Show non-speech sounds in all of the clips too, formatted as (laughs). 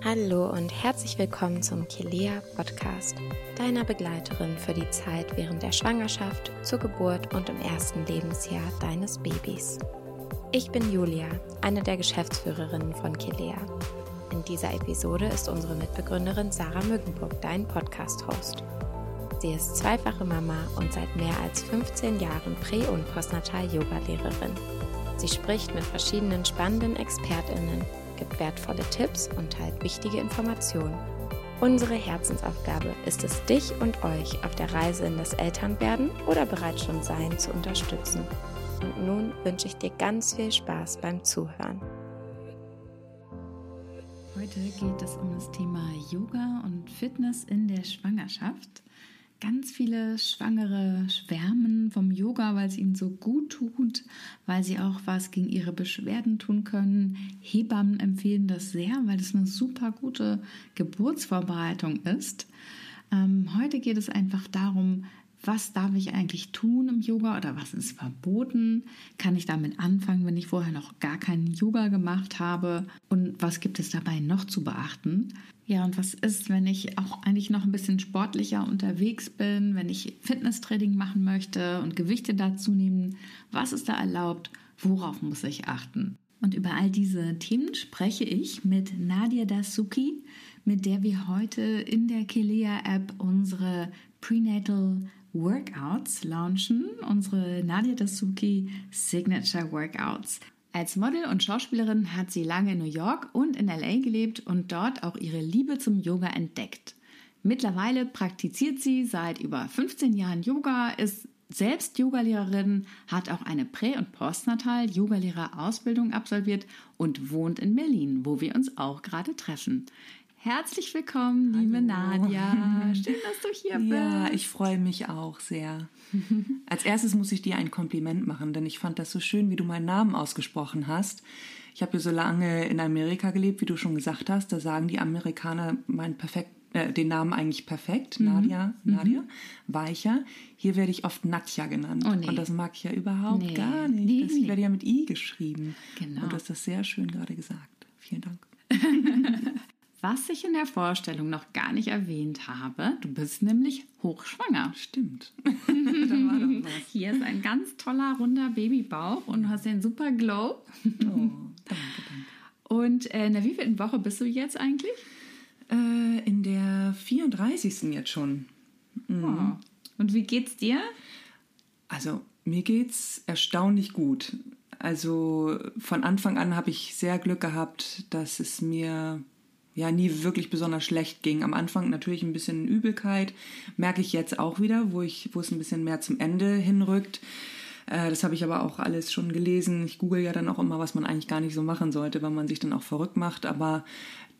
Hallo und herzlich willkommen zum Kilea Podcast, deiner Begleiterin für die Zeit während der Schwangerschaft, zur Geburt und im ersten Lebensjahr deines Babys. Ich bin Julia, eine der Geschäftsführerinnen von Kilea. In dieser Episode ist unsere Mitbegründerin Sarah Mückenburg dein Podcast-Host. Sie ist zweifache Mama und seit mehr als 15 Jahren Prä- und Postnatal-Yoga-Lehrerin. Sie spricht mit verschiedenen spannenden ExpertInnen, gibt wertvolle Tipps und teilt wichtige Informationen. Unsere Herzensaufgabe ist es, dich und euch auf der Reise in das Elternwerden oder bereits schon Sein zu unterstützen. Und nun wünsche ich dir ganz viel Spaß beim Zuhören. Heute geht es um das Thema Yoga und Fitness in der Schwangerschaft. Ganz viele Schwangere schwärmen vom Yoga, weil es ihnen so gut tut, weil sie auch was gegen ihre Beschwerden tun können. Hebammen empfehlen das sehr, weil es eine super gute Geburtsvorbereitung ist. Ähm, heute geht es einfach darum, was darf ich eigentlich tun im Yoga oder was ist verboten? Kann ich damit anfangen, wenn ich vorher noch gar keinen Yoga gemacht habe? Und was gibt es dabei noch zu beachten? Ja, und was ist, wenn ich auch eigentlich noch ein bisschen sportlicher unterwegs bin, wenn ich Fitnesstraining machen möchte und Gewichte dazu nehmen? Was ist da erlaubt? Worauf muss ich achten? Und über all diese Themen spreche ich mit Nadia Dasuki, mit der wir heute in der Kelea-App unsere Prenatal Workouts launchen, unsere Nadia Dasuki Signature Workouts. Als Model und Schauspielerin hat sie lange in New York und in LA gelebt und dort auch ihre Liebe zum Yoga entdeckt. Mittlerweile praktiziert sie seit über 15 Jahren Yoga, ist selbst Yogalehrerin, hat auch eine Prä- und Postnatal-Yogalehrerausbildung absolviert und wohnt in Berlin, wo wir uns auch gerade treffen. Herzlich willkommen, liebe Hallo. Nadia. Schön, dass du hier bist. Ja, ich freue mich auch sehr. (laughs) Als erstes muss ich dir ein Kompliment machen, denn ich fand das so schön, wie du meinen Namen ausgesprochen hast. Ich habe ja so lange in Amerika gelebt, wie du schon gesagt hast. Da sagen die Amerikaner meinen perfekt, äh, den Namen eigentlich perfekt. Mhm. Nadia, mhm. Nadia, weicher. Hier werde ich oft Natja genannt. Oh, nee. Und das mag ich ja überhaupt nee. gar nicht. Nee. Das werde ja mit I geschrieben. Genau. Und du hast das sehr schön gerade gesagt. Vielen Dank. (laughs) Was ich in der Vorstellung noch gar nicht erwähnt habe, du bist nämlich hochschwanger. Stimmt. (laughs) Hier ist ein ganz toller, runder Babybauch und du hast den super Glow. Oh, (laughs) danke, danke. Und äh, in der wievielten Woche bist du jetzt eigentlich? Äh, in der 34. jetzt schon. Mhm. Oh. Und wie geht's dir? Also, mir geht's erstaunlich gut. Also von Anfang an habe ich sehr Glück gehabt, dass es mir ja nie wirklich besonders schlecht ging. Am Anfang natürlich ein bisschen Übelkeit, merke ich jetzt auch wieder, wo ich, wo es ein bisschen mehr zum Ende hinrückt. Äh, das habe ich aber auch alles schon gelesen. Ich google ja dann auch immer, was man eigentlich gar nicht so machen sollte, weil man sich dann auch verrückt macht. Aber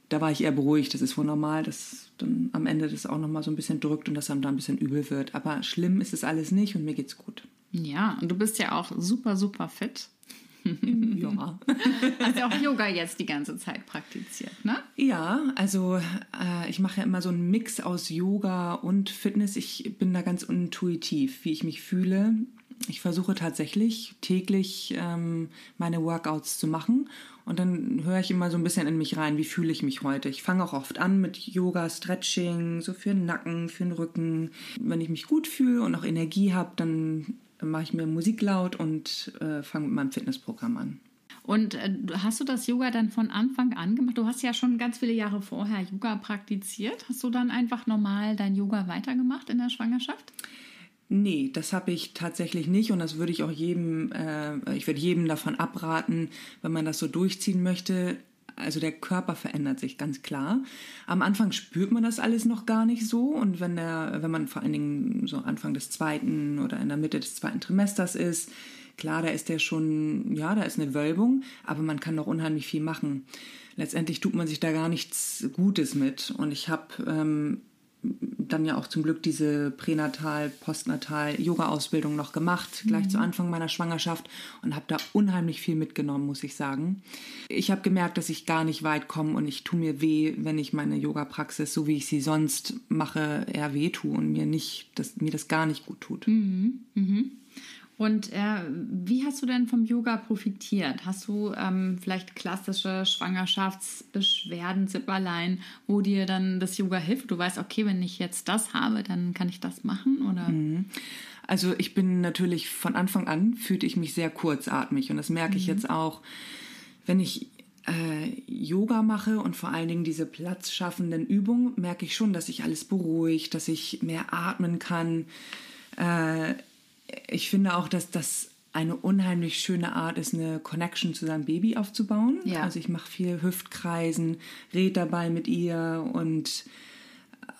da war ich eher beruhigt. Das ist wohl normal, dass dann am Ende das auch nochmal so ein bisschen drückt und dass einem da ein bisschen übel wird. Aber schlimm ist es alles nicht und mir geht's gut. Ja, und du bist ja auch super, super fit. (laughs) ja. Hast ja auch Yoga jetzt die ganze Zeit praktiziert, ne? Ja, also äh, ich mache ja immer so einen Mix aus Yoga und Fitness. Ich bin da ganz intuitiv, wie ich mich fühle. Ich versuche tatsächlich täglich ähm, meine Workouts zu machen und dann höre ich immer so ein bisschen in mich rein, wie fühle ich mich heute. Ich fange auch oft an mit Yoga, Stretching, so für den Nacken, für den Rücken. Wenn ich mich gut fühle und auch Energie habe, dann dann mache ich mir Musik laut und äh, fange mit meinem Fitnessprogramm an. Und äh, hast du das Yoga dann von Anfang an gemacht? Du hast ja schon ganz viele Jahre vorher Yoga praktiziert. Hast du dann einfach normal dein Yoga weitergemacht in der Schwangerschaft? Nee, das habe ich tatsächlich nicht und das würde ich auch jedem, äh, ich würde jedem davon abraten, wenn man das so durchziehen möchte, also der Körper verändert sich ganz klar. Am Anfang spürt man das alles noch gar nicht so und wenn der, wenn man vor allen Dingen so Anfang des zweiten oder in der Mitte des zweiten Trimesters ist, klar, da ist der schon, ja, da ist eine Wölbung, aber man kann noch unheimlich viel machen. Letztendlich tut man sich da gar nichts Gutes mit und ich habe ähm, dann ja auch zum Glück diese Pränatal, Postnatal Yoga-Ausbildung noch gemacht, gleich mhm. zu Anfang meiner Schwangerschaft und habe da unheimlich viel mitgenommen, muss ich sagen. Ich habe gemerkt, dass ich gar nicht weit komme und ich tue mir weh, wenn ich meine Yoga-Praxis, so wie ich sie sonst mache, eher weh tue und mir nicht, dass mir das gar nicht gut tut. Mhm. Mhm. Und äh, wie hast du denn vom Yoga profitiert? Hast du ähm, vielleicht klassische Schwangerschaftsbeschwerden, Zipperlein, wo dir dann das Yoga hilft? Du weißt, okay, wenn ich jetzt das habe, dann kann ich das machen, oder? Mhm. Also ich bin natürlich von Anfang an fühlte ich mich sehr kurzatmig und das merke ich mhm. jetzt auch, wenn ich äh, Yoga mache und vor allen Dingen diese platzschaffenden Übungen, merke ich schon, dass sich alles beruhigt, dass ich mehr atmen kann. Äh, ich finde auch, dass das eine unheimlich schöne Art ist, eine Connection zu seinem Baby aufzubauen. Ja. Also ich mache viel Hüftkreisen, rede dabei mit ihr und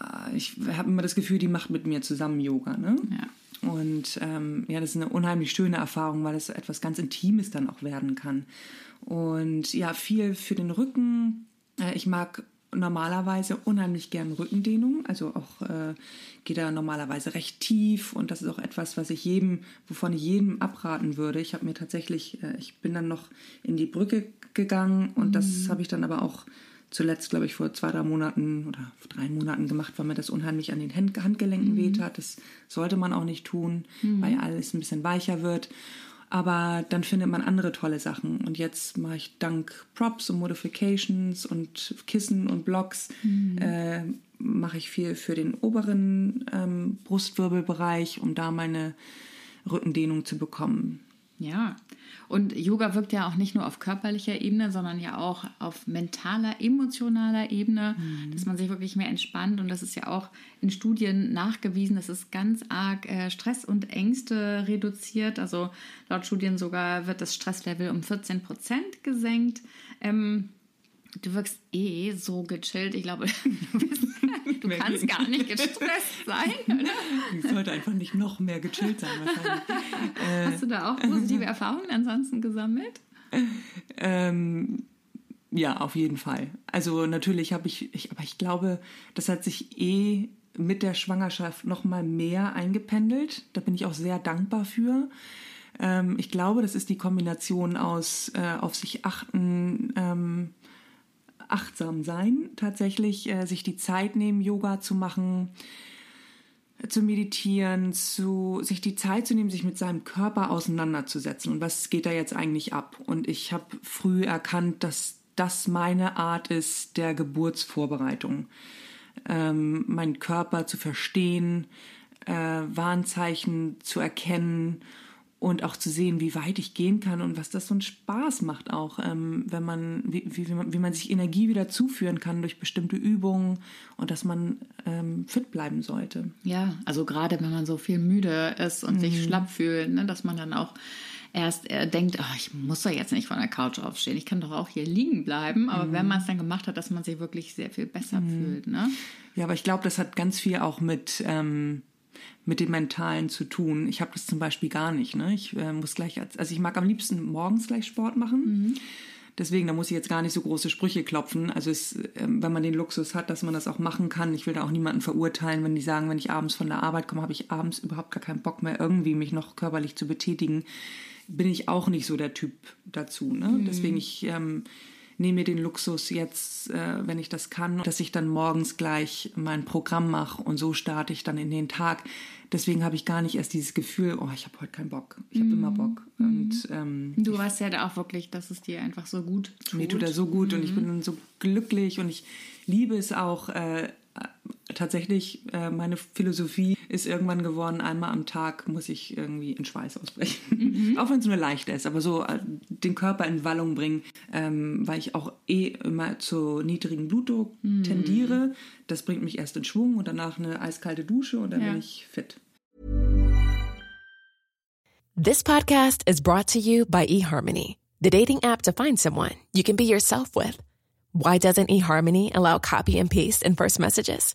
äh, ich habe immer das Gefühl, die macht mit mir zusammen Yoga. Ne? Ja. Und ähm, ja, das ist eine unheimlich schöne Erfahrung, weil es etwas ganz Intimes dann auch werden kann. Und ja, viel für den Rücken. Äh, ich mag normalerweise unheimlich gern Rückendehnung, also auch äh, geht da normalerweise recht tief und das ist auch etwas, was ich jedem, wovon ich jedem abraten würde. Ich habe mir tatsächlich, äh, ich bin dann noch in die Brücke gegangen und mhm. das habe ich dann aber auch zuletzt, glaube ich, vor zwei, drei Monaten oder drei Monaten gemacht, weil mir das unheimlich an den Handgelenken mhm. weht hat. Das sollte man auch nicht tun, mhm. weil alles ein bisschen weicher wird. Aber dann findet man andere tolle Sachen. Und jetzt mache ich dank Props und Modifications und Kissen und Blocks, mhm. äh, mache ich viel für den oberen ähm, Brustwirbelbereich, um da meine Rückendehnung zu bekommen. Ja, und Yoga wirkt ja auch nicht nur auf körperlicher Ebene, sondern ja auch auf mentaler, emotionaler Ebene, mhm. dass man sich wirklich mehr entspannt. Und das ist ja auch in Studien nachgewiesen, dass es ganz arg äh, Stress und Ängste reduziert. Also laut Studien sogar wird das Stresslevel um 14 Prozent gesenkt. Ähm, Du wirkst eh so gechillt. Ich glaube, (laughs) du, bist, du kannst gar nicht gestresst (laughs) sein. Oder? Ich sollte einfach nicht noch mehr gechillt sein wahrscheinlich. Hast du da auch positive (laughs) Erfahrungen ansonsten gesammelt? Ähm, ja, auf jeden Fall. Also natürlich habe ich, ich, aber ich glaube, das hat sich eh mit der Schwangerschaft noch mal mehr eingependelt. Da bin ich auch sehr dankbar für. Ähm, ich glaube, das ist die Kombination aus äh, auf sich achten, ähm, achtsam sein, tatsächlich äh, sich die Zeit nehmen, Yoga zu machen, zu meditieren, zu sich die Zeit zu nehmen, sich mit seinem Körper auseinanderzusetzen und was geht da jetzt eigentlich ab. Und ich habe früh erkannt, dass das meine Art ist der Geburtsvorbereitung, ähm, meinen Körper zu verstehen, äh, Warnzeichen zu erkennen und auch zu sehen, wie weit ich gehen kann und was das so einen Spaß macht auch, ähm, wenn man wie, wie, wie, man, wie man sich Energie wieder zuführen kann durch bestimmte Übungen und dass man ähm, fit bleiben sollte. Ja, also gerade wenn man so viel müde ist und mhm. sich schlapp fühlt, ne, dass man dann auch erst äh, denkt, oh, ich muss doch jetzt nicht von der Couch aufstehen, ich kann doch auch hier liegen bleiben. Aber mhm. wenn man es dann gemacht hat, dass man sich wirklich sehr viel besser mhm. fühlt. Ne? Ja, aber ich glaube, das hat ganz viel auch mit ähm, mit dem Mentalen zu tun. Ich habe das zum Beispiel gar nicht. Ne? Ich äh, muss gleich, also ich mag am liebsten morgens gleich Sport machen. Mhm. Deswegen, da muss ich jetzt gar nicht so große Sprüche klopfen. Also es, äh, wenn man den Luxus hat, dass man das auch machen kann. Ich will da auch niemanden verurteilen, wenn die sagen, wenn ich abends von der Arbeit komme, habe ich abends überhaupt gar keinen Bock mehr, irgendwie mich noch körperlich zu betätigen. Bin ich auch nicht so der Typ dazu. Ne? Mhm. Deswegen, ich ähm, nehme mir den Luxus jetzt, äh, wenn ich das kann, dass ich dann morgens gleich mein Programm mache und so starte ich dann in den Tag. Deswegen habe ich gar nicht erst dieses Gefühl, oh, ich habe heute keinen Bock. Ich habe mm. immer Bock. Mhm. Und, ähm, du weißt ja da auch wirklich, dass es dir einfach so gut tut. Mir tut er so gut mm. und ich mhm. bin so glücklich und ich liebe es auch, äh, tatsächlich, äh, meine Philosophie ist irgendwann geworden, einmal am Tag muss ich irgendwie in Schweiß ausbrechen. Mhm. (laughs) auch wenn es nur leicht ist, aber so äh, den Körper in Wallung bringen, ähm, weil ich auch eh immer zu niedrigen Blutdruck mhm. tendiere. Das bringt mich erst in Schwung und danach eine eiskalte Dusche und dann ja. bin ich fit. This podcast is brought to you by eHarmony, the dating app to find someone you can be yourself with. Why doesn't eHarmony allow copy and paste in first messages?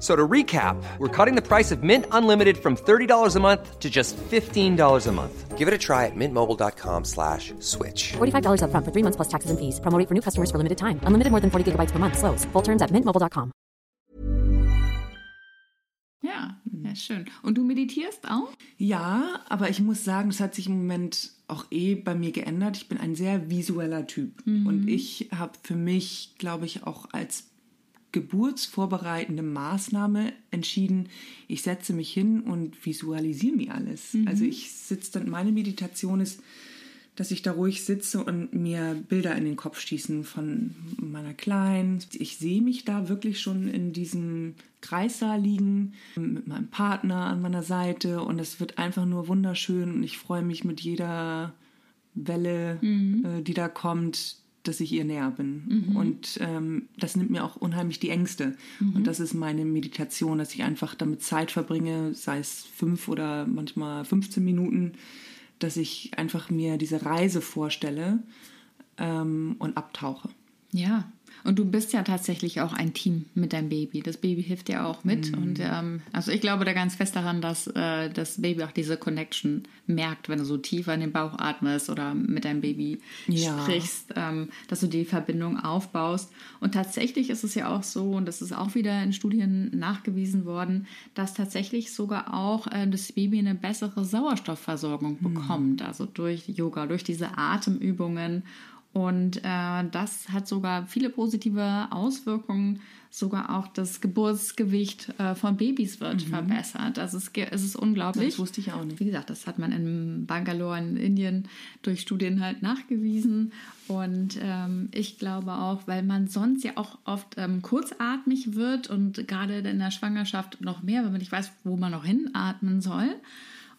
So to recap, we're cutting the price of Mint Unlimited from $30 a month to just $15 a month. Give it a try at mintmobile.com slash switch. $45 upfront for three months plus taxes and fees. Promo for new customers for limited time. Unlimited more than 40 gigabytes per month. Slows. Full terms at mintmobile.com. Ja, ja, schön. Und du meditierst auch? Ja, aber ich muss sagen, das hat sich im Moment auch eh bei mir geändert. Ich bin ein sehr visueller Typ. Und ich habe für mich, glaube ich, auch als geburtsvorbereitende Maßnahme entschieden, ich setze mich hin und visualisiere mir alles. Also ich sitze dann, meine Meditation ist, dass ich da ruhig sitze und mir Bilder in den Kopf schießen von meiner Kleinen. Ich sehe mich da wirklich schon in diesem Kreissaal liegen, mit meinem Partner an meiner Seite und es wird einfach nur wunderschön und ich freue mich mit jeder Welle, äh, die da kommt, dass ich ihr näher bin. Und ähm, das nimmt mir auch unheimlich die Ängste. Und das ist meine Meditation, dass ich einfach damit Zeit verbringe, sei es fünf oder manchmal 15 Minuten, dass ich einfach mir diese Reise vorstelle ähm, und abtauche. Ja. Und du bist ja tatsächlich auch ein Team mit deinem Baby. Das Baby hilft dir auch mit. Und ähm, also ich glaube da ganz fest daran, dass äh, das Baby auch diese Connection merkt, wenn du so tiefer in den Bauch atmest oder mit deinem Baby Ja. sprichst, ähm, dass du die Verbindung aufbaust. Und tatsächlich ist es ja auch so, und das ist auch wieder in Studien nachgewiesen worden, dass tatsächlich sogar auch äh, das Baby eine bessere Sauerstoffversorgung bekommt. Also durch Yoga, durch diese Atemübungen. Und äh, das hat sogar viele positive Auswirkungen. Sogar auch das Geburtsgewicht äh, von Babys wird verbessert. Also es, es ist unglaublich. Das wusste ich auch nicht. Wie gesagt, das hat man in Bangalore in Indien durch Studien halt nachgewiesen. Und ähm, ich glaube auch, weil man sonst ja auch oft ähm, kurzatmig wird und gerade in der Schwangerschaft noch mehr, wenn man nicht weiß, wo man noch hinatmen soll.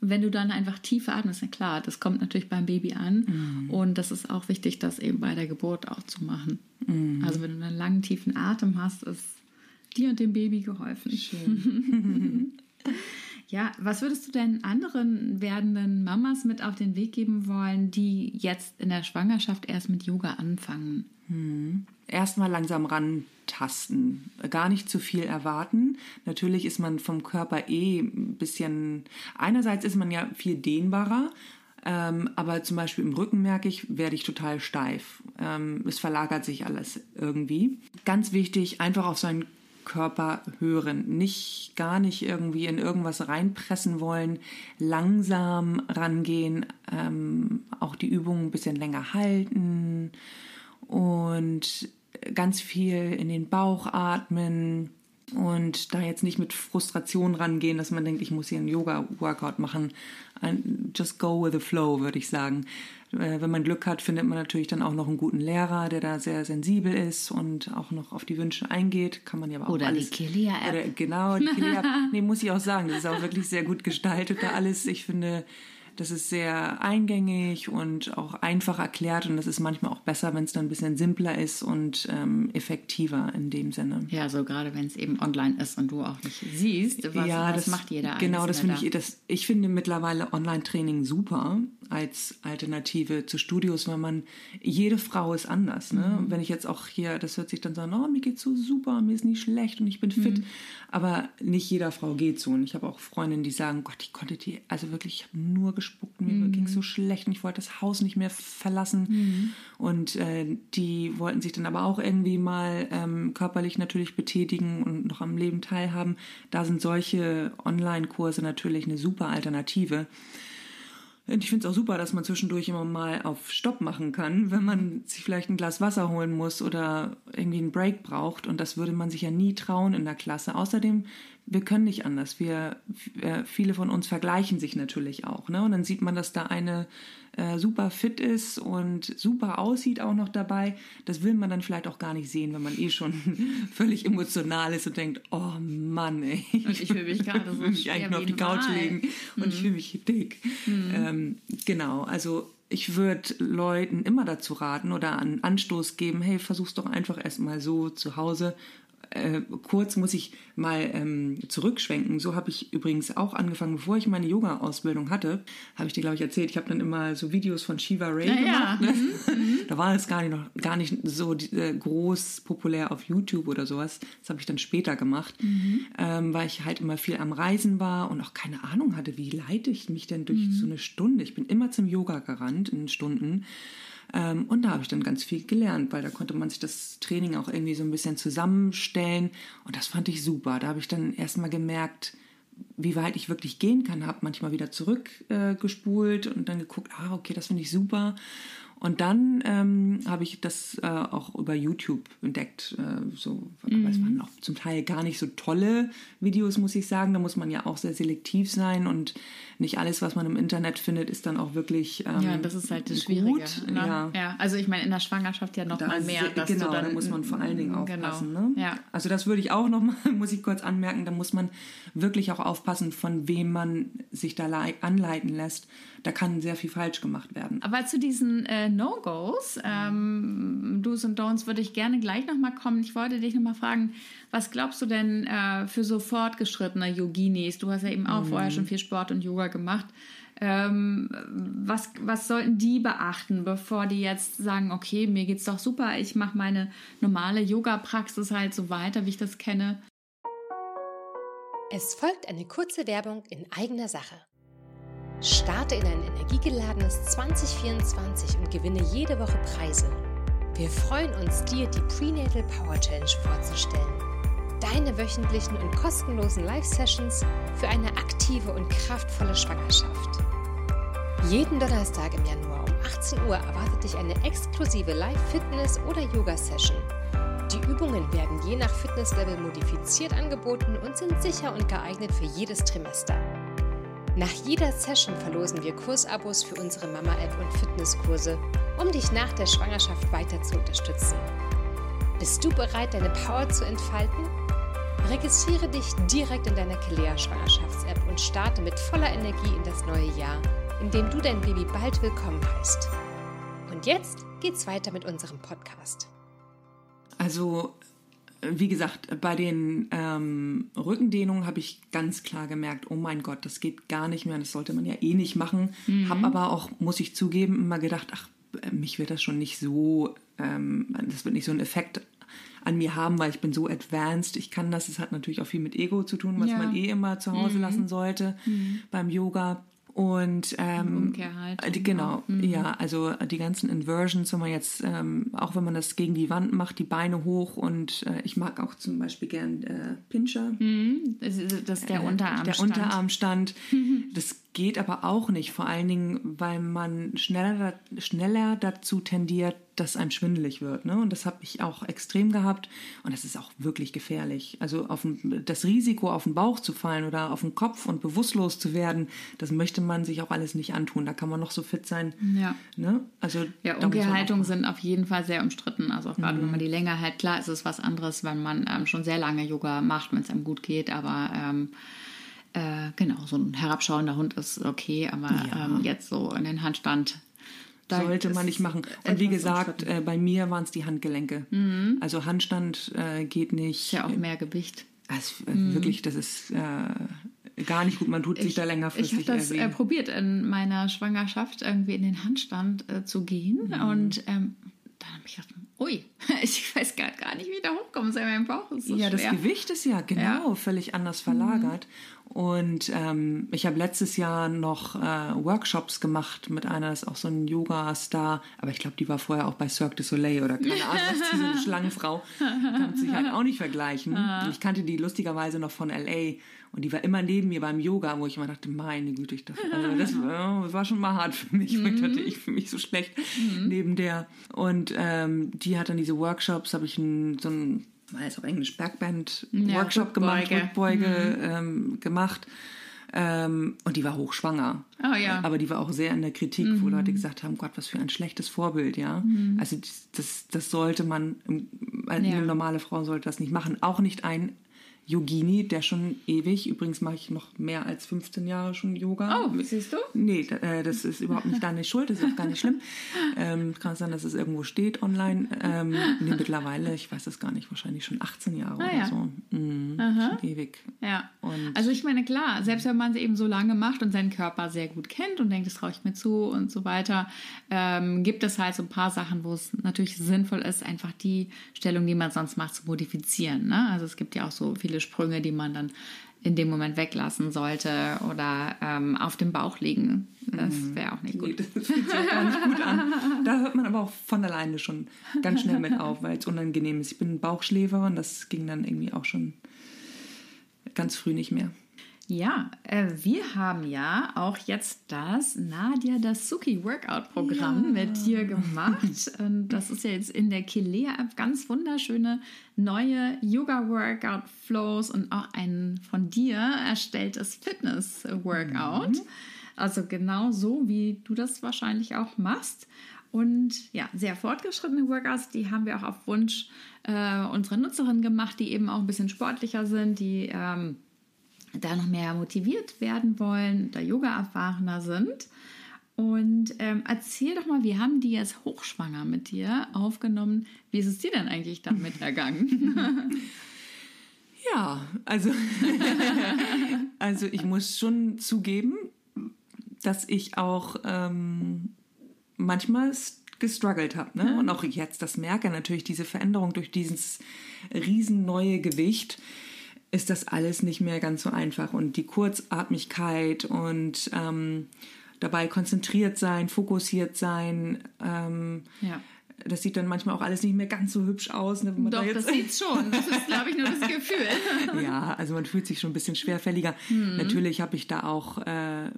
Wenn du dann einfach tiefer atmest, na klar, das kommt natürlich beim Baby an. Und das ist auch wichtig, das eben bei der Geburt auch zu machen. Also wenn du einen langen, tiefen Atem hast, ist dir und dem Baby geholfen. (laughs) Ja, was würdest du denn anderen werdenden Mamas mit auf den Weg geben wollen, die jetzt in der Schwangerschaft erst mit Yoga anfangen? Erstmal langsam rantasten, gar nicht zu viel erwarten. Natürlich ist man vom Körper eh ein bisschen, einerseits ist man ja viel dehnbarer, ähm, aber zum Beispiel im Rücken merke ich, werde ich total steif. Ähm, es verlagert sich alles irgendwie. Ganz wichtig, einfach auf seinen Körper hören, nicht gar nicht irgendwie in irgendwas reinpressen wollen, langsam rangehen, ähm, auch die Übungen ein bisschen länger halten und ganz viel in den Bauch atmen und da jetzt nicht mit Frustration rangehen, dass man denkt, ich muss hier einen Yoga-Workout machen. Just go with the flow, würde ich sagen. Äh, Wenn man Glück hat, findet man natürlich dann auch noch einen guten Lehrer, der da sehr sensibel ist und auch noch auf die Wünsche eingeht. Kann man ja aber auch Oder die alles. Kilea-App. Oder- Genau, die Kilea-App. (laughs) nee, muss ich auch sagen, das ist auch wirklich sehr gut gestaltet da alles. Ich finde, das ist sehr eingängig und auch einfach erklärt und das ist manchmal auch besser, wenn es dann ein bisschen simpler ist und ähm, effektiver in dem Sinne. Ja, so gerade wenn es eben online ist und du auch nicht siehst, was, was das macht jeder Genau, das finde Einzelne ich, das, ich finde mittlerweile Online-Training super als Alternative zu Studios, weil man, jede Frau ist anders. Ne? Mhm. Wenn ich jetzt auch hier, das hört sich dann so an, oh, mir geht's so super, mir ist nicht schlecht und ich bin fit. Mhm. Aber nicht jeder Frau geht so. Und ich habe auch Freundinnen, die sagen, Gott, ich konnte die, also wirklich, ich habe nur gespuckt, mir Mhm. ging so schlecht und ich wollte das Haus nicht mehr verlassen. Und äh, die wollten sich dann aber auch irgendwie mal ähm, körperlich natürlich betätigen und noch am Leben teilhaben. Da sind solche Online-Kurse natürlich eine super Alternative. Und ich finde es auch super, dass man zwischendurch immer mal auf Stopp machen kann, wenn man sich vielleicht ein Glas Wasser holen muss oder irgendwie einen Break braucht. Und das würde man sich ja nie trauen in der Klasse. Außerdem, wir können nicht anders. Wir, äh, viele von uns vergleichen sich natürlich auch. Ne? Und dann sieht man, dass da eine äh, super fit ist und super aussieht auch noch dabei. Das will man dann vielleicht auch gar nicht sehen, wenn man eh schon (laughs) völlig emotional ist und denkt, oh Mann, ey. Und ich will mich gerade so (laughs) will mich eigentlich nur auf die Couch Wal. legen und ich fühle mich dick. Ähm, genau, also ich würde Leuten immer dazu raten oder einen Anstoß geben, hey, versuch's doch einfach erstmal so zu Hause äh, kurz muss ich mal ähm, zurückschwenken. So habe ich übrigens auch angefangen, bevor ich meine Yoga-Ausbildung hatte, habe ich dir, glaube ich, erzählt. Ich habe dann immer so Videos von Shiva Ray Ja, gemacht. ja. Ne? (laughs) da war es gar nicht, noch, gar nicht so äh, groß populär auf YouTube oder sowas. Das habe ich dann später gemacht, ähm, weil ich halt immer viel am Reisen war und auch keine Ahnung hatte, wie leite ich mich denn durch so eine Stunde. Ich bin immer zum Yoga gerannt in Stunden. Ähm, und da habe ich dann ganz viel gelernt, weil da konnte man sich das Training auch irgendwie so ein bisschen zusammenstellen. Und das fand ich super. Da habe ich dann erstmal gemerkt, wie weit ich wirklich gehen kann, habe manchmal wieder zurückgespult äh, und dann geguckt, ah, okay, das finde ich super. Und dann ähm, habe ich das äh, auch über YouTube entdeckt. Äh, so, aber es waren auch zum Teil gar nicht so tolle Videos, muss ich sagen. Da muss man ja auch sehr selektiv sein und nicht alles, was man im Internet findet, ist dann auch wirklich ähm, Ja, das ist halt das Schwierige. gut. Ne? Ja. Ja. also ich meine, in der Schwangerschaft ja noch Da mal mehr. dass genau, da muss man vor allen Dingen aufpassen. Genau. Ne? Ja. Also das würde ich auch noch mal, (laughs) muss ich kurz anmerken, da muss man wirklich auch aufpassen, von wem man sich da lei- anleiten lässt. Da kann sehr viel falsch gemacht werden. Aber zu diesen äh, No-Gos, ähm, Do's und Don'ts, würde ich gerne gleich nochmal kommen. Ich wollte dich nochmal fragen, was glaubst du denn äh, für so fortgeschrittene Yoginis? Du hast ja eben auch vorher schon viel Sport und Yoga gemacht. Ähm, was, was sollten die beachten, bevor die jetzt sagen, okay, mir geht's doch super, ich mache meine normale Yoga-Praxis halt so weiter, wie ich das kenne. Es folgt eine kurze Werbung in eigener Sache. Starte in ein energiegeladenes 2024 und gewinne jede Woche Preise. Wir freuen uns, dir die Prenatal Power Challenge vorzustellen. Deine wöchentlichen und kostenlosen Live-Sessions für eine aktive und kraftvolle Schwangerschaft. Jeden Donnerstag im Januar um 18 Uhr erwartet dich eine exklusive Live-Fitness- oder Yoga-Session. Die Übungen werden je nach Fitnesslevel modifiziert angeboten und sind sicher und geeignet für jedes Trimester. Nach jeder Session verlosen wir Kursabos für unsere Mama-App und Fitnesskurse, um dich nach der Schwangerschaft weiter zu unterstützen. Bist du bereit, deine Power zu entfalten? Registriere dich direkt in deiner Kelea Schwangerschafts-App und starte mit voller Energie in das neue Jahr, in dem du dein Baby bald willkommen heißt. Und jetzt geht's weiter mit unserem Podcast. Also, wie gesagt, bei den ähm, Rückendehnungen habe ich ganz klar gemerkt, oh mein Gott, das geht gar nicht mehr, das sollte man ja eh nicht machen. Habe aber auch, muss ich zugeben, immer gedacht, ach, äh, mich wird das schon nicht so, ähm, das wird nicht so einen Effekt an mir haben, weil ich bin so advanced, ich kann das. Es hat natürlich auch viel mit Ego zu tun, was Ja. man eh immer zu Hause lassen sollte beim Yoga. Und ähm, äh, die- genau, ja, also die ganzen Inversions, wenn man jetzt, ähm, auch wenn man das gegen die Wand macht, die Beine hoch und äh, ich mag auch zum Beispiel gern äh, Pinscher. Das ist, das ist der Äh, Unterarm. Der Unterarmstand. (laughs) Das geht aber auch nicht, vor allen Dingen, weil man schneller, schneller dazu tendiert, dass einem schwindelig wird. Ne? Und das habe ich auch extrem gehabt. Und das ist auch wirklich gefährlich. Also auf den, das Risiko, auf den Bauch zu fallen oder auf den Kopf und bewusstlos zu werden, das möchte man sich auch alles nicht antun. Da kann man noch so fit sein. Ja. Ne? Also, Ja, Umkehrhaltungen sind auf jeden Fall sehr umstritten. Also auch gerade Mhm. wenn man die länger hält, klar ist es was anderes, wenn man ähm, schon sehr lange Yoga macht, wenn es einem gut geht, aber ähm, äh, genau, so ein herabschauender Hund ist okay, aber Ja. ähm, jetzt so in den Handstand. da sollte man nicht machen. Und wie gesagt, äh, bei mir waren es die Handgelenke. Also Handstand äh, geht nicht. ist ja auch mehr Gewicht. Also, äh, Wirklich, das ist äh, gar nicht gut. Man tut sich da Ich längerfristig habe das äh, probiert in meiner Schwangerschaft irgendwie in den Handstand äh, zu gehen Mhm. und ähm, dann habe ich gedacht, ui, (laughs) ich weiß gar, gar nicht, wie ich da hochkomme. Sei mein Bauch ist so ja, das schwer. Gewicht ist ja genau völlig anders verlagert. Und ähm, ich habe letztes Jahr noch äh, Workshops gemacht mit einer, das ist auch so ein Yoga-Star, aber ich glaube, die war vorher auch bei Cirque du Soleil oder keine Ahnung, was diese (laughs) Schlangenfrau. Kann sich halt auch nicht vergleichen. Ich kannte die lustigerweise noch von LA und die war immer neben mir beim Yoga, wo ich immer dachte, meine Güte, ich dachte, also das, war- (laughs) das war schon mal hart für mich. Ich dachte, ich fühle mich so schlecht neben der. Und ähm, die hat dann diese Workshops, habe ich ein, so ein war jetzt auf Englisch Backband Ja, gemacht, Rückbeuge. Rückbeuge ähm, gemacht. Ähm, und die war hochschwanger. Oh ja. Aber die war auch sehr in der Kritik, wo Leute gesagt haben, Gott, was für ein schlechtes Vorbild, ja. Also das, das, sollte man, ähm, eine Ja. normale Frau sollte das nicht machen. Auch nicht ein Yogini, der schon ewig, übrigens mache ich noch mehr als 15 Jahre schon Yoga. Oh, siehst du? Nee, äh, das ist überhaupt nicht deine Schuld, das ist auch gar nicht schlimm. Ähm, kann sein, dass es irgendwo steht online. Ähm, nee, mittlerweile, ich weiß das gar nicht, wahrscheinlich schon 18 Jahre Ah, oder ja. so. Mhm, schon ewig. Ja. Und- also ich meine, klar, selbst wenn man es eben so lange macht und seinen Körper sehr gut kennt und denkt, das traue ich mir zu und so weiter, ähm, gibt es halt so ein paar Sachen, wo es natürlich sinnvoll ist, einfach die Stellung, die man sonst macht, zu modifizieren. Ne? Also es gibt ja auch so viele Sprünge, die man dann in dem Moment weglassen sollte oder ähm, auf dem Bauch liegen. Das wäre auch nicht Nee, gut. das fühlt sich auch gar nicht gut an. Da hört man aber auch von alleine schon ganz schnell mit auf, weil es unangenehm ist. Ich bin Bauchschläfer und das ging dann irgendwie auch schon ganz früh nicht mehr. Ja, äh, wir haben ja auch jetzt das Nadia Dasuki Workout Programm mit dir gemacht. (laughs) Und das ist ja jetzt in der Kilea App ganz wunderschöne neue Yoga Workout Flows und auch ein von dir erstelltes Fitness Workout. Also genau so, wie du das wahrscheinlich auch machst. Und ja, sehr fortgeschrittene Workouts, die haben wir auch auf Wunsch äh, unserer Nutzerinnen gemacht, die eben auch ein bisschen sportlicher sind, die ähm, da noch mehr motiviert werden wollen, da Yoga erfahrener sind. Und ähm, erzähl doch mal, wir haben die jetzt hochschwanger mit dir aufgenommen. Wie ist es dir denn eigentlich damit (laughs) ergangen? Ja, also, (laughs) also ich muss schon zugeben, dass ich auch ähm, manchmal gestruggelt habe. Ne? Und auch jetzt das merke, natürlich diese Veränderung durch dieses riesen neue Gewicht, ist das alles nicht mehr ganz so einfach. Und die Kurzatmigkeit und ähm, dabei konzentriert sein, fokussiert sein, ähm, Ja. das sieht dann manchmal auch alles nicht mehr ganz so hübsch aus. Ne, da Doch, jetzt- das sieht's schon. Das ist, glaube ich, nur das Gefühl. (laughs) ja, also man fühlt sich schon ein bisschen schwerfälliger. Natürlich habe ich da auch äh, äh,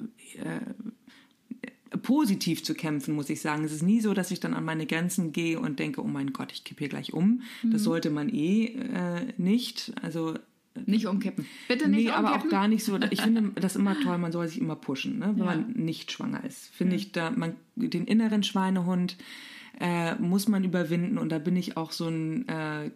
positiv zu kämpfen, muss ich sagen. Es ist nie so, dass ich dann an meine Grenzen gehe und denke, oh mein Gott, ich kippe hier gleich um. Das sollte man eh äh, nicht. Also Nicht umkippen. Bitte nicht nee, umkippen. aber auch gar nicht so. Ich finde das immer toll, man soll sich immer pushen, ne, wenn Ja. man nicht schwanger ist. Finde ich da, man, den inneren Schweinehund äh, muss man überwinden und da bin ich auch so ein äh,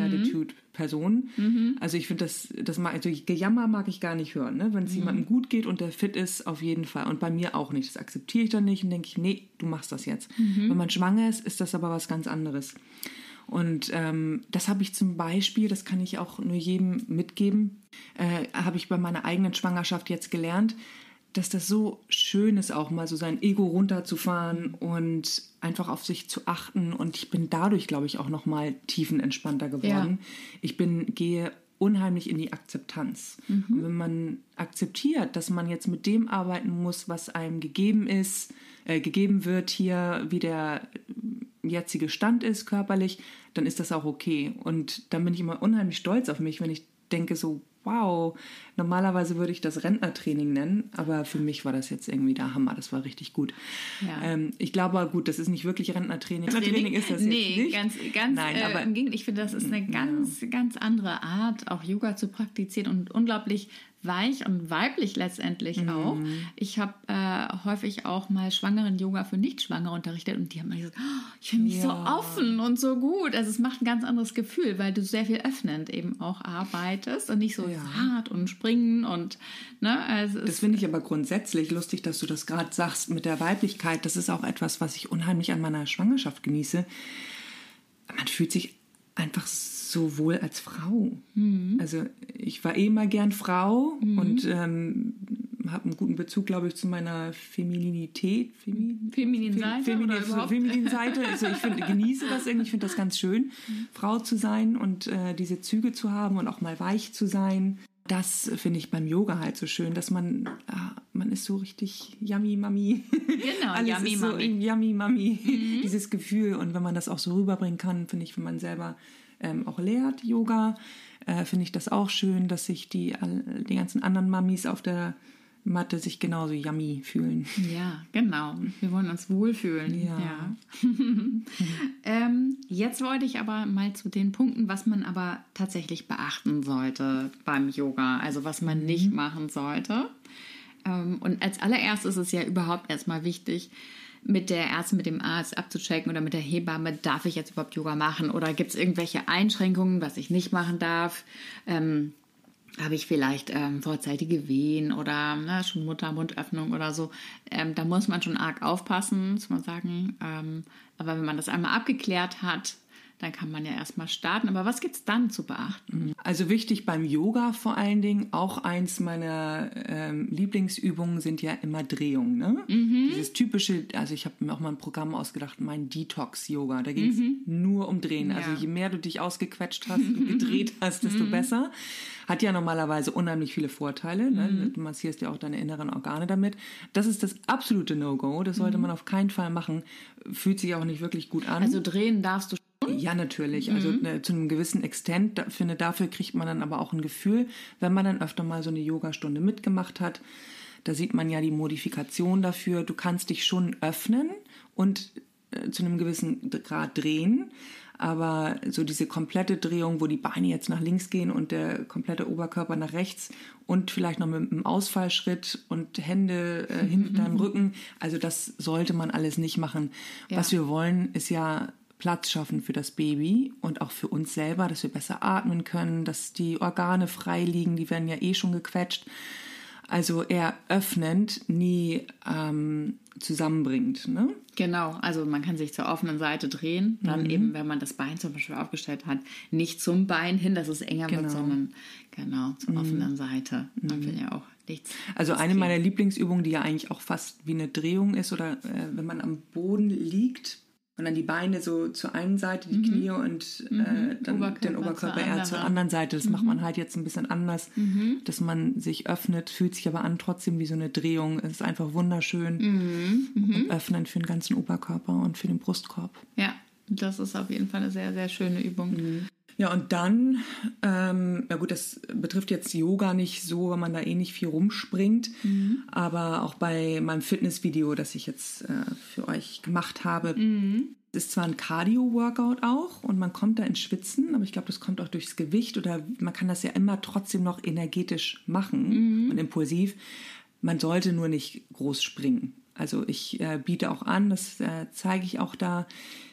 Kick-Butt-Attitude-Person. Also ich finde das, das mag, also Gejammer mag ich gar nicht hören. Ne? Wenn es jemandem gut geht und der fit ist, auf jeden Fall. Und bei mir auch nicht. Das akzeptiere ich dann nicht und denke ich, nee, du machst das jetzt. Wenn man schwanger ist, ist das aber was ganz anderes. Und ähm, das habe ich zum Beispiel, das kann ich auch nur jedem mitgeben, äh, habe ich bei meiner eigenen Schwangerschaft jetzt gelernt, dass das so schön ist, auch mal so sein Ego runterzufahren und einfach auf sich zu achten. Und ich bin dadurch, glaube ich, auch noch mal tiefenentspannter geworden. Ich bin gehe unheimlich in die Akzeptanz. Und wenn man akzeptiert, dass man jetzt mit dem arbeiten muss, was einem gegeben ist, äh, gegeben wird hier, wie der jetzige Stand ist körperlich, dann ist das auch okay. Und dann bin ich immer unheimlich stolz auf mich, wenn ich denke so, wow, normalerweise würde ich das Rentnertraining nennen, aber für mich war das jetzt irgendwie der Hammer, das war richtig gut. Ja. Ähm, ich glaube gut, das ist nicht wirklich Rentnertraining. Rentnertraining ist das nee, jetzt nicht. ganz, ganz Nein, äh, aber im Gegenteil. Ich finde, das ist eine ganz, ganz andere Art, auch Yoga zu praktizizieren und unglaublich weich und weiblich letztendlich Mhm. auch. Ich habe äh, häufig auch mal schwangeren Yoga für Nicht-Schwangere unterrichtet und die haben mir gesagt, oh, ich fühle mich so Ja. offen und so gut. Also es macht ein ganz anderes Gefühl, weil du sehr viel öffnend eben auch arbeitest und nicht so Ja. hart und springen und ne, also Das finde ich aber grundsätzlich lustig, dass du das gerade sagst mit der Weiblichkeit. Das ist auch etwas, was ich unheimlich an meiner Schwangerschaft genieße. Man fühlt sich einfach so wohl als Frau. Also ich war eh immer gern Frau und ähm, habe einen guten Bezug, glaube ich, zu meiner Femininität. Femi Femininen Seite Feminin, oder überhaupt? femininen Seite. Also ich finde, genieße das irgendwie. Ich finde das ganz schön, Frau zu sein und äh, diese Züge zu haben und auch mal weich zu sein. Das finde ich beim Yoga halt so schön, dass man, ah, man ist so richtig yummy mami. Genau, (laughs) Alles yummy ist so mummy. Mhm. yummy mami. Dieses Gefühl. Und wenn man das auch so rüberbringen kann, finde ich, wenn man selber ähm, auch lehrt Yoga, äh, finde ich das auch schön, dass sich die, die ganzen anderen Mamis auf der Matte sich genauso yummy fühlen. Ja, genau. Wir wollen uns wohlfühlen. Ja. (laughs) ähm, jetzt wollte ich aber mal zu den Punkten, was man aber tatsächlich beachten sollte beim Yoga, also was man nicht machen sollte. Ähm, und als allererstes ist es ja überhaupt erstmal wichtig, mit der Ärztin, mit dem Arzt abzuchecken oder mit der Hebamme, darf ich jetzt überhaupt Yoga machen oder gibt es irgendwelche Einschränkungen, was ich nicht machen darf? Ähm, habe ich vielleicht ähm, vorzeitige Wehen oder ne, schon Muttermundöffnung oder so. Ähm, da muss man schon arg aufpassen, muss man sagen. Ähm, aber wenn man das einmal abgeklärt hat, dann kann man ja erstmal starten. Aber was gibt es dann zu beachten? Also wichtig beim Yoga vor allen Dingen, auch eins meiner ähm, Lieblingsübungen sind ja immer Drehungen. Ne? Dieses typische, also ich habe mir auch mal ein Programm ausgedacht, mein Detox-Yoga. Da ging es nur um Drehen. Also Ja. je mehr du dich ausgequetscht hast und gedreht (laughs) hast, desto besser. Hat ja normalerweise unheimlich viele Vorteile. Ne? Du massierst ja auch deine inneren Organe damit. Das ist das absolute No-Go. Das sollte man auf keinen Fall machen. Fühlt sich auch nicht wirklich gut an. Also drehen darfst du Ja, natürlich. Also ne, zu einem gewissen Extent. Da, finde, dafür kriegt man dann aber auch ein Gefühl, wenn man dann öfter mal so eine Yogastunde mitgemacht hat. Da sieht man ja die Modifikation dafür. Du kannst dich schon öffnen und äh, zu einem gewissen Grad drehen. Aber so diese komplette Drehung, wo die Beine jetzt nach links gehen und der komplette Oberkörper nach rechts und vielleicht noch mit einem Ausfallschritt und Hände äh, hinter deinem Rücken, also das sollte man alles nicht machen. Was wir wollen, ist ja Platz schaffen für das Baby und auch für uns selber, dass wir besser atmen können, dass die Organe frei liegen, die werden ja eh schon gequetscht. Also eher öffnend, nie ähm, zusammenbringend. Ne? Genau, also man kann sich zur offenen Seite drehen, dann Mhm. eben, wenn man das Bein zum Beispiel aufgestellt hat, nicht zum Bein hin, dass es enger Genau. wird, sondern genau zur offenen Seite. Man will ja auch nichts. Mhm. Also eine meiner Lieblingsübungen, die ja eigentlich auch fast wie eine Drehung ist, oder äh, wenn man am Boden liegt und dann die Beine so zur einen Seite, die Knie und äh, dann Mhm. Oberkörper den Oberkörper eher zur anderen. Seite. Das macht man halt jetzt ein bisschen anders, dass man sich öffnet, fühlt sich aber an trotzdem wie so eine Drehung. Es ist einfach wunderschön Mhm. und öffnen für den ganzen Oberkörper und für den Brustkorb. Ja, das ist auf jeden Fall eine sehr, sehr schöne Übung. Mhm. Ja, und dann, ähm, ja gut, das betrifft jetzt Yoga nicht so, weil man da eh nicht viel rumspringt. Aber auch bei meinem Fitnessvideo, das ich jetzt äh, für euch gemacht habe, ist zwar ein Cardio-Workout auch und man kommt da ins Schwitzen, aber ich glaube, das kommt auch durchs Gewicht oder man kann das ja immer trotzdem noch energetisch machen und impulsiv. Man sollte nur nicht groß springen. Also ich äh, biete auch an, das äh, zeige ich auch da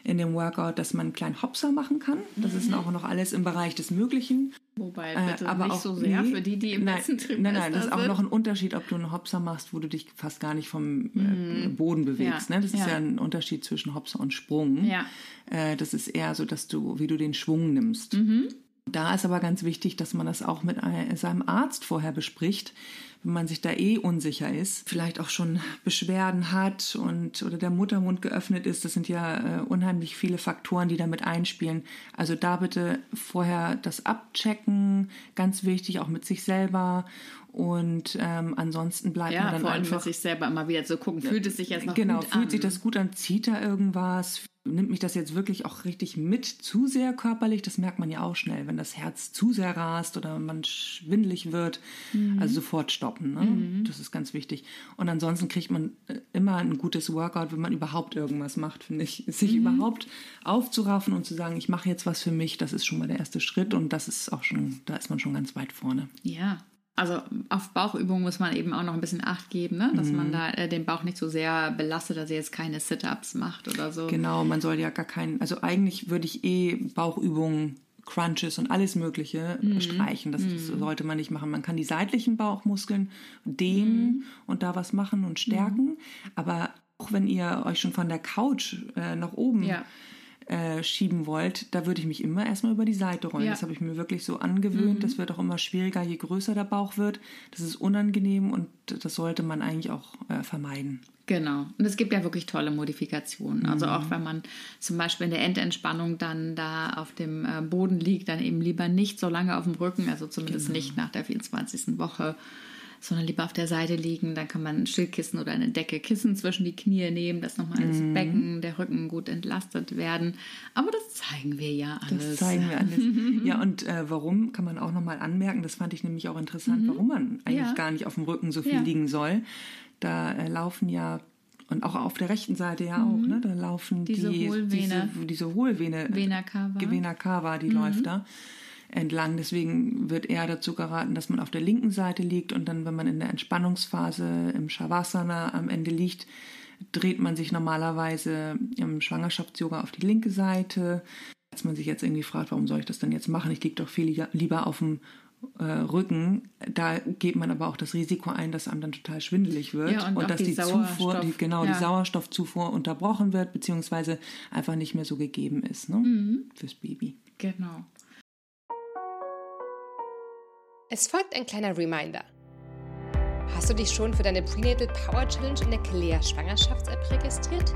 in dem Workout, dass man einen kleinen Hopser machen kann. Das ist auch noch alles im Bereich des Möglichen. Wobei Äh, bitte nicht so sehr für die, die im nein, letzten Trimester Nein, nein, das ist auch sind. noch ein Unterschied, ob du einen Hopser machst, wo du dich fast gar nicht vom äh, Boden bewegst. Mhm. Ja, Ne? Das ist ja. ja ein Unterschied zwischen Hopser und Sprung. Ja. Äh, das ist eher so, dass du, wie du den Schwung nimmst. Mhm. Da ist aber ganz wichtig, dass man das auch mit ein- seinem Arzt vorher bespricht, wenn man sich da eh unsicher ist, vielleicht auch schon Beschwerden hat und oder der Muttermund geöffnet ist. Das sind ja äh, unheimlich viele Faktoren, die damit einspielen. Also da bitte vorher das abchecken, ganz wichtig, auch mit sich selber. Und ähm, ansonsten bleibt man Ja, dann vor allem einfach für sich selber immer wieder zu gucken, fühlt es sich jetzt noch genau, gut fühlt an? sich das gut an? Zieht da irgendwas? Nimmt mich das jetzt wirklich auch richtig mit? Zu sehr körperlich? Das merkt man ja auch schnell, wenn das Herz zu sehr rast oder man schwindelig wird. Mhm. Also sofort stoppen. Ne? Das ist ganz wichtig. Und ansonsten kriegt man äh, immer ein gutes Workout, wenn man überhaupt irgendwas macht, finde ich. (laughs) Sich Mhm. überhaupt aufzuraffen und zu sagen, ich mache jetzt was für mich, das ist schon mal der erste Schritt und das ist auch schon, da ist man schon ganz weit vorne. Ja. Also auf Bauchübungen muss man eben auch noch ein bisschen Acht geben, ne? dass Mhm. man da äh, den Bauch nicht so sehr belastet, dass er jetzt keine Sit-Ups macht oder so. Genau, man soll ja gar keinen, also eigentlich würde ich eh Bauchübungen, Crunches und alles Mögliche Mhm. streichen. Das, das sollte man nicht machen. Man kann die seitlichen Bauchmuskeln dehnen Mhm. und da was machen und stärken. Aber auch wenn ihr euch schon von der Couch äh, nach oben Ja. Äh, schieben wollt, da würde ich mich immer erstmal über die Seite rollen. Ja. Mhm. Das habe ich mir wirklich so angewöhnt. Das wird auch immer schwieriger, je größer der Bauch wird. Das ist unangenehm und das sollte man eigentlich auch äh, vermeiden. Genau. Und es gibt ja wirklich tolle Modifikationen. Also auch wenn man zum Beispiel in der Endentspannung dann da auf dem äh, Boden liegt, dann eben lieber nicht so lange auf dem Rücken, also zumindest nicht nach der 24. Woche, sondern lieber auf der Seite liegen. Dann kann man ein Schildkissen oder eine Decke Kissen zwischen die Knie nehmen, dass nochmal das Becken, der Rücken gut entlastet werden. Aber das zeigen wir ja alles. Das zeigen wir alles. (laughs) ja, und äh, warum kann man auch nochmal anmerken, das fand ich nämlich auch interessant, warum man eigentlich Mhm. Ja. gar nicht auf dem Rücken so viel Ja. liegen soll. Da äh, laufen ja, und auch auf der rechten Seite ja auch, ne? Da laufen Mhm. Diese die, Hohlvene. diese, diese Hohlvene. Vena cava. Mhm. Vena cava, die läuft da entlang. Deswegen wird eher dazu geraten, dass man auf der linken Seite liegt und dann, wenn man in der Entspannungsphase im Shavasana am Ende liegt, dreht man sich normalerweise im Schwangerschafts-Yoga auf die linke Seite. Als man sich jetzt irgendwie fragt, warum soll ich das denn jetzt machen? Ich liege doch viel lieber auf dem äh, Rücken, da geht man aber auch das Risiko ein, dass einem dann total schwindelig wird Ja, und auch dass die die, Zufuhr, die, genau, ja. die Sauerstoffzufuhr unterbrochen wird, beziehungsweise einfach nicht mehr so gegeben ist ne? Mhm. fürs Baby. Genau. Es folgt ein kleiner Reminder. Hast du dich schon für deine Prenatal Power Challenge in der Kelea Schwangerschafts-App registriert?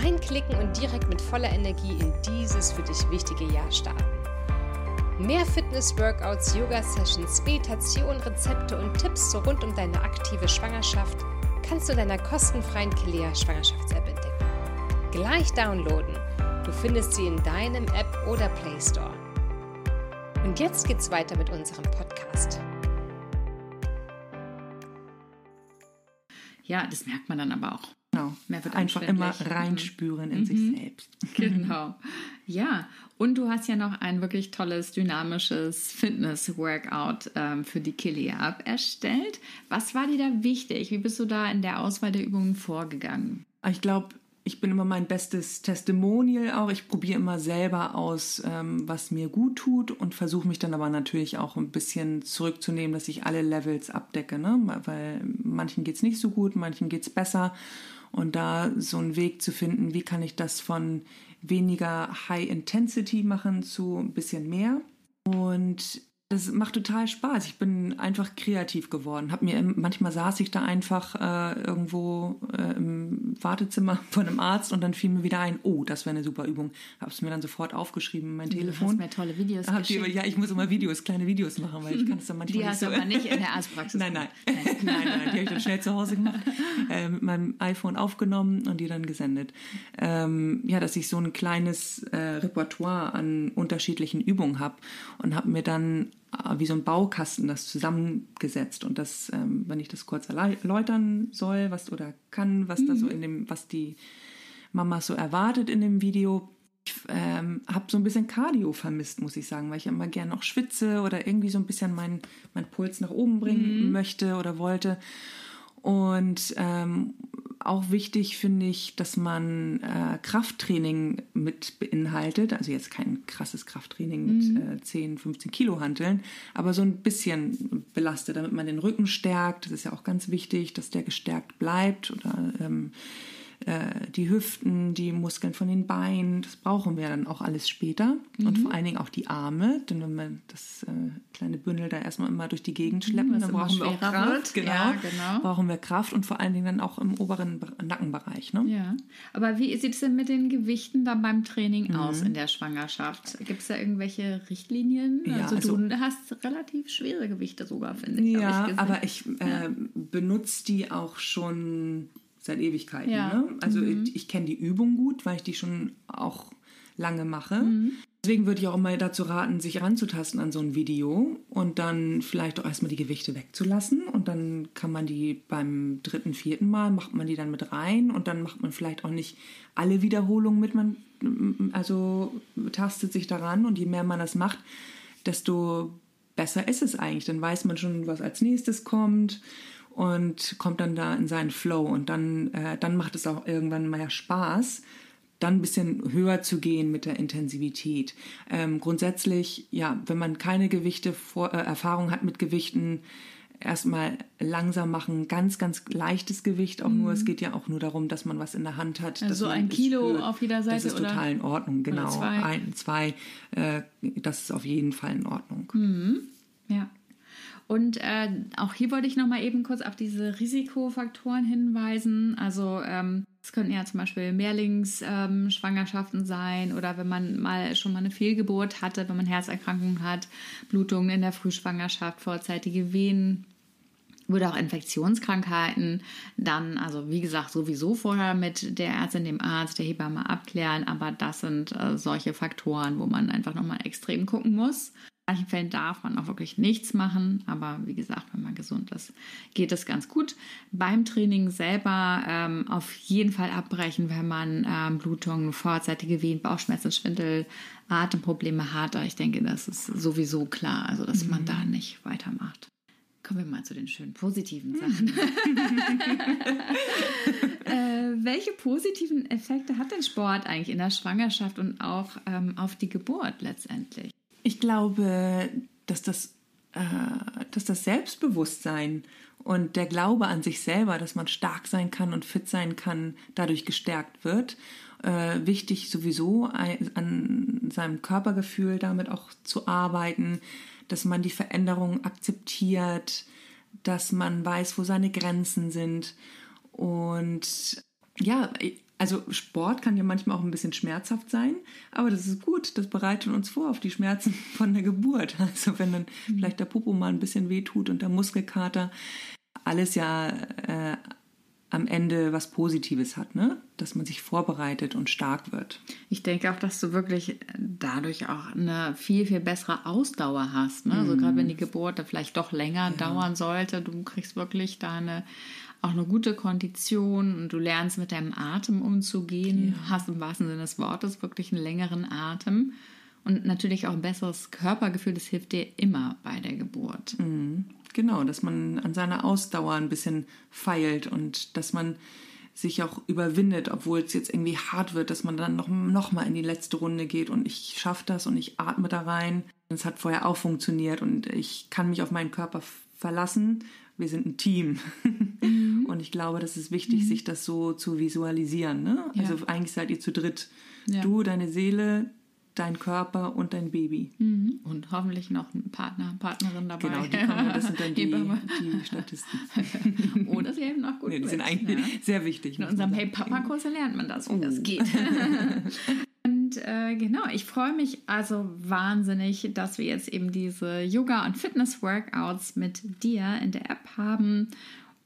Reinklicken und direkt mit voller Energie in dieses für dich wichtige Jahr starten. Mehr Fitness-Workouts, Yoga-Sessions, Meditation, Rezepte und Tipps rund um deine aktive Schwangerschaft kannst du in deiner kostenfreien Kelea Schwangerschafts-App entdecken. Gleich downloaden. Du findest sie in deinem App oder Play Store. Und jetzt geht's weiter mit unserem Podcast. Ja, das merkt man dann aber auch. Genau. Mehr wird Einfach immer reinspüren in sich selbst. (laughs) Genau. Ja, und du hast ja noch ein wirklich tolles, dynamisches Fitness-Workout ähm, für die Kilea-App erstellt. Was war dir da wichtig? Wie bist du da in der Auswahl der Übungen vorgegangen? Ich glaube, ich bin immer mein bestes Testimonial auch. Ich probiere immer selber aus, ähm, was mir gut tut und versuche mich dann aber natürlich auch ein bisschen zurückzunehmen, dass ich alle Levels abdecke. Ne? Weil manchen geht es nicht so gut, manchen geht es besser. Und da so einen Weg zu finden, wie kann ich das von weniger High Intensity machen zu ein bisschen mehr. Und das macht total Spaß. Ich bin einfach kreativ geworden. Hab mir manchmal saß ich da einfach äh, irgendwo äh, im Wartezimmer (laughs) von einem Arzt und dann fiel mir wieder ein, oh, das wäre eine super Übung. Habe es mir dann sofort aufgeschrieben in mein Telefon. hast mir tolle Videos Hab die, geschickt. ja, ich muss immer Videos, kleine Videos machen, weil ich kann es dann (laughs) manchmal Die nicht hast so. du aber nicht in der Arztpraxis (laughs) Nein, nein, nein, nein, nein, die habe ich dann schnell zu Hause gemacht, äh, mit meinem iPhone aufgenommen und die dann gesendet. Ähm, ja, dass ich so ein kleines äh, Repertoire an unterschiedlichen Übungen habe und habe mir dann wie so ein Baukasten das zusammengesetzt und das, ähm, wenn ich das kurz erläutern soll, was oder kann, was da so in dem, was die Mama so erwartet in dem Video. Ich ähm, habe so ein bisschen Cardio vermisst, muss ich sagen, weil ich immer gerne noch schwitze oder irgendwie so ein bisschen meinen mein Puls nach oben bringen möchte oder wollte. Und ähm, auch wichtig finde ich, dass man äh, Krafttraining mit beinhaltet. Also jetzt kein krasses Krafttraining mit äh, 10, 15 Kilo Hanteln, aber so ein bisschen belastet, damit man den Rücken stärkt. Das ist ja auch ganz wichtig, dass der gestärkt bleibt oder ähm, äh, die Hüften, die Muskeln von den Beinen, das brauchen wir dann auch alles später. Und Mhm. vor allen Dingen auch die Arme, denn wenn wir das äh, kleine Bündel da erstmal immer durch die Gegend schleppen, was dann brauchen wir auch Kraft. wird. Genau, Ja, genau. Brauchen wir Kraft und vor allen Dingen dann auch im oberen Be- Nackenbereich. Ne? Ja, aber wie sieht es denn mit den Gewichten dann beim Training Mhm. aus in der Schwangerschaft? Gibt es da irgendwelche Richtlinien? Ja, also, also- du hast relativ schwere Gewichte sogar, finde ich. Ja, ich aber ich äh, benutze die auch schon seit Ewigkeiten. Ja. Ne? Also ich, ich kenne die Übung gut, weil ich die schon auch lange mache. Deswegen würde ich auch immer dazu raten, sich ranzutasten an so ein Video und dann vielleicht auch erstmal die Gewichte wegzulassen und dann kann man die beim dritten, vierten Mal, macht man die dann mit rein und dann macht man vielleicht auch nicht alle Wiederholungen mit, man also tastet sich daran und je mehr man das macht, desto besser ist es eigentlich. Dann weiß man schon, was als nächstes kommt und kommt dann da in seinen Flow und dann, äh, dann macht es auch irgendwann mehr Spaß, dann ein bisschen höher zu gehen mit der Intensivität. Ähm, grundsätzlich, ja, wenn man keine Gewichte, vor, äh, Erfahrung hat mit Gewichten, erstmal langsam machen, ganz, ganz leichtes Gewicht auch nur. Es geht ja auch nur darum, dass man was in der Hand hat. Also dass so man ein Kilo spürt. auf jeder Seite, Das ist oder? total in Ordnung, genau. zwei? Ein, zwei, äh, das ist auf jeden Fall in Ordnung. Ja. Und äh, auch hier wollte ich noch mal eben kurz auf diese Risikofaktoren hinweisen. Also ähm, es könnten ja zum Beispiel Mehrlingsschwangerschaften ähm, sein oder wenn man mal schon mal eine Fehlgeburt hatte, wenn man Herzerkrankungen hat, Blutungen in der Frühschwangerschaft, vorzeitige Wehen oder auch Infektionskrankheiten, dann, also wie gesagt, sowieso vorher mit der Ärztin, dem Arzt, der Hebamme abklären, aber das sind äh, solche Faktoren, wo man einfach nochmal extrem gucken muss. In manchen Fällen darf man auch wirklich nichts machen, aber wie gesagt, wenn man gesund ist, geht es ganz gut. Beim Training selber ähm, auf jeden Fall abbrechen, wenn man ähm, Blutungen, vorzeitige Wehen, Bauchschmerzen, Schwindel, Atemprobleme hat. Aber ich denke, das ist sowieso klar, also dass man da nicht weitermacht. Kommen wir mal zu den schönen positiven Sachen. (laughs) (laughs) äh, welche positiven Effekte hat denn Sport eigentlich in der Schwangerschaft und auch ähm, auf die Geburt letztendlich? Ich glaube, dass das, äh, dass das Selbstbewusstsein und der Glaube an sich selber, dass man stark sein kann und fit sein kann, dadurch gestärkt wird. Äh, wichtig sowieso an seinem Körpergefühl damit auch zu arbeiten, dass man die Veränderungen akzeptiert, dass man weiß, wo seine Grenzen sind. Und ja, also Sport kann ja manchmal auch ein bisschen schmerzhaft sein, aber das ist gut, das bereitet uns vor auf die Schmerzen (laughs) von der Geburt. Also wenn dann mhm. vielleicht der Popo mal ein bisschen wehtut und der Muskelkater, alles ja äh, am Ende was Positives hat, ne? dass man sich vorbereitet und stark wird. Ich denke auch, dass du wirklich dadurch auch eine viel, viel bessere Ausdauer hast. Ne? Also gerade wenn die Geburt vielleicht doch länger ja. dauern sollte, du kriegst wirklich deine auch eine gute Kondition und du lernst mit deinem Atem umzugehen, ja. hast im wahrsten Sinne des Wortes wirklich einen längeren Atem und natürlich auch ein besseres Körpergefühl. Das hilft dir immer bei der Geburt. Mhm. Genau, dass man an seiner Ausdauer ein bisschen feilt und dass man sich auch überwindet, obwohl es jetzt irgendwie hart wird, dass man dann noch, noch mal in die letzte Runde geht und ich schaffe das und ich atme da rein. Es hat vorher auch funktioniert und ich kann mich auf meinen Körper verlassen. Wir sind ein Team. (laughs) Mhm. Und ich glaube, das ist wichtig, mhm. sich das so zu visualisieren. Ne? Ja. Also eigentlich seid ihr zu dritt. Ja. Du, deine Seele, dein Körper und dein Baby. Mhm. Und hoffentlich noch ein Partner, Partnerin dabei. Genau, die kommen, das sind dann (laughs) die, die Statisten. (laughs) Oder sie helfen auch gut. Nee, die sind eigentlich ja. sehr wichtig. In unserem Hey Papa-Kurs lernt man das, wie oh. das geht. Und äh, genau, ich freue mich also wahnsinnig, dass wir jetzt eben diese Yoga- und Fitness-Workouts mit dir in der App haben.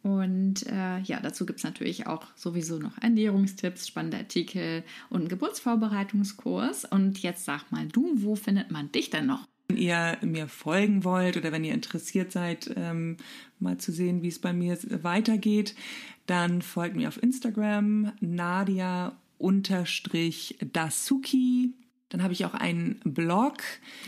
Und äh, ja, dazu gibt es natürlich auch sowieso noch Ernährungstipps, spannende Artikel und einen Geburtsvorbereitungskurs. Und jetzt sag mal du, wo findet man dich denn noch? Wenn ihr mir folgen wollt oder wenn ihr interessiert seid, ähm, mal zu sehen, wie es bei mir weitergeht, dann folgt mir auf Instagram Nadia Dasuki dann habe ich auch einen Blog.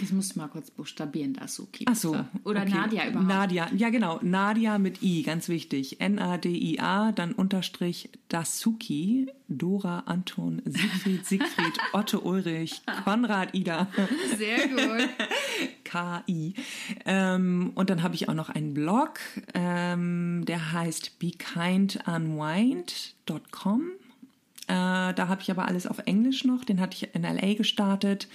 Das musst du mal kurz buchstabieren, Dasuki. Ach so. Oder okay. Nadia überhaupt. Nadia, ja genau. Nadia mit I, ganz wichtig. N-A-D-I-A, dann Unterstrich Dasuki. Dora, Anton, Siegfried, (laughs) Siegfried, Otto Ulrich, Konrad, Ida. Sehr gut. (laughs) K-I. Ähm, und dann habe ich auch noch einen Blog, ähm, der heißt bekindunwind.com. Äh, da habe ich aber alles auf Englisch noch. Den hatte ich in LA gestartet.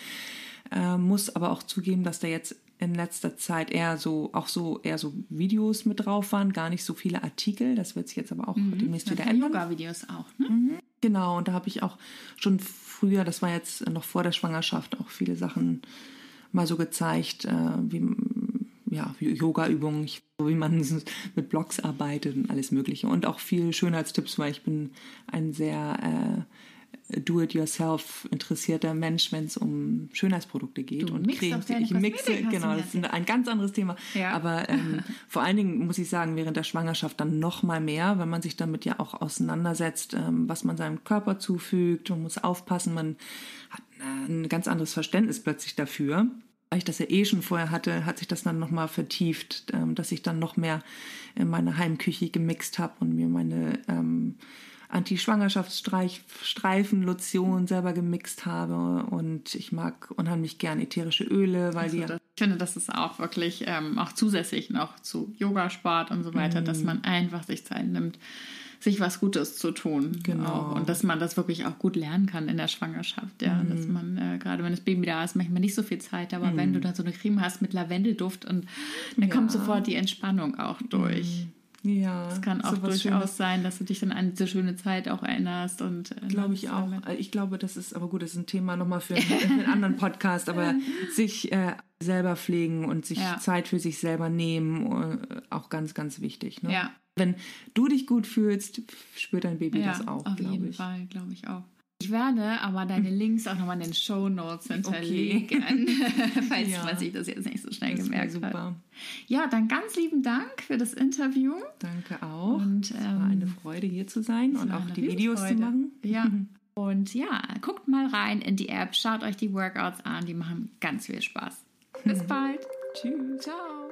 Äh, muss aber auch zugeben, dass da jetzt in letzter Zeit eher so, auch so, eher so Videos mit drauf waren, gar nicht so viele Artikel. Das wird sich jetzt aber auch mhm. demnächst wieder ändern. Yoga-Videos auch, ne? Mhm. Genau, und da habe ich auch schon früher, das war jetzt noch vor der Schwangerschaft, auch viele Sachen mal so gezeigt, äh, wie ja, Yoga-Übungen, wie man mit Blogs arbeitet und alles Mögliche. Und auch viel Schönheitstipps, weil ich bin ein sehr äh, do-it-yourself interessierter Mensch, wenn es um Schönheitsprodukte geht du und Cremes. Ich mixe, genau, das ist ein ganz anderes Thema. Ja. Aber ähm, (laughs) vor allen Dingen muss ich sagen, während der Schwangerschaft dann noch mal mehr, wenn man sich damit ja auch auseinandersetzt, ähm, was man seinem Körper zufügt. Man muss aufpassen, man hat ein ganz anderes Verständnis plötzlich dafür weil ich das ja eh schon vorher hatte, hat sich das dann nochmal vertieft, ähm, dass ich dann noch mehr in meine Heimküche gemixt habe und mir meine ähm, Anti-Schwangerschaftsstreifen-Lotion selber gemixt habe. Und ich mag unheimlich gern ätherische Öle, weil also die. Das, ich finde, das ist auch wirklich ähm, auch zusätzlich noch zu Yogasport und so weiter, mm. dass man einfach sich Zeit nimmt sich was Gutes zu tun. Genau. Auch. Und dass man das wirklich auch gut lernen kann in der Schwangerschaft. Ja, mhm. dass man, äh, gerade wenn das Baby da ist, manchmal nicht so viel Zeit, aber mhm. wenn du dann so eine Creme hast mit Lavendelduft und dann ja. kommt sofort die Entspannung auch durch. Mhm. Ja, es kann auch durchaus Schönes. sein, dass du dich dann an diese schöne Zeit auch erinnerst und äh, glaube ich auch. Ich glaube, das ist aber gut, das ist ein Thema nochmal für (laughs) einen, anderen Podcast, aber (laughs) sich äh, selber pflegen und sich ja. Zeit für sich selber nehmen, äh, auch ganz, ganz wichtig. Ne? Ja, wenn du dich gut fühlst, spürt dein Baby ja, das auch, auf jeden ich. Fall, glaube ich auch. Ich werde aber deine Links auch nochmal in den Show Notes hinterlegen, okay. (laughs) falls ja. man sich das jetzt nicht so schnell das gemerkt super. hat. Ja, dann ganz lieben Dank für das Interview. Danke auch. Und, ähm, es war eine Freude hier zu sein und auch die Videos Freude. zu machen. Ja. (laughs) Und ja, guckt mal rein in die App, schaut euch die Workouts an, die machen ganz viel Spaß. Bis (laughs) bald. Tschüss. Ciao.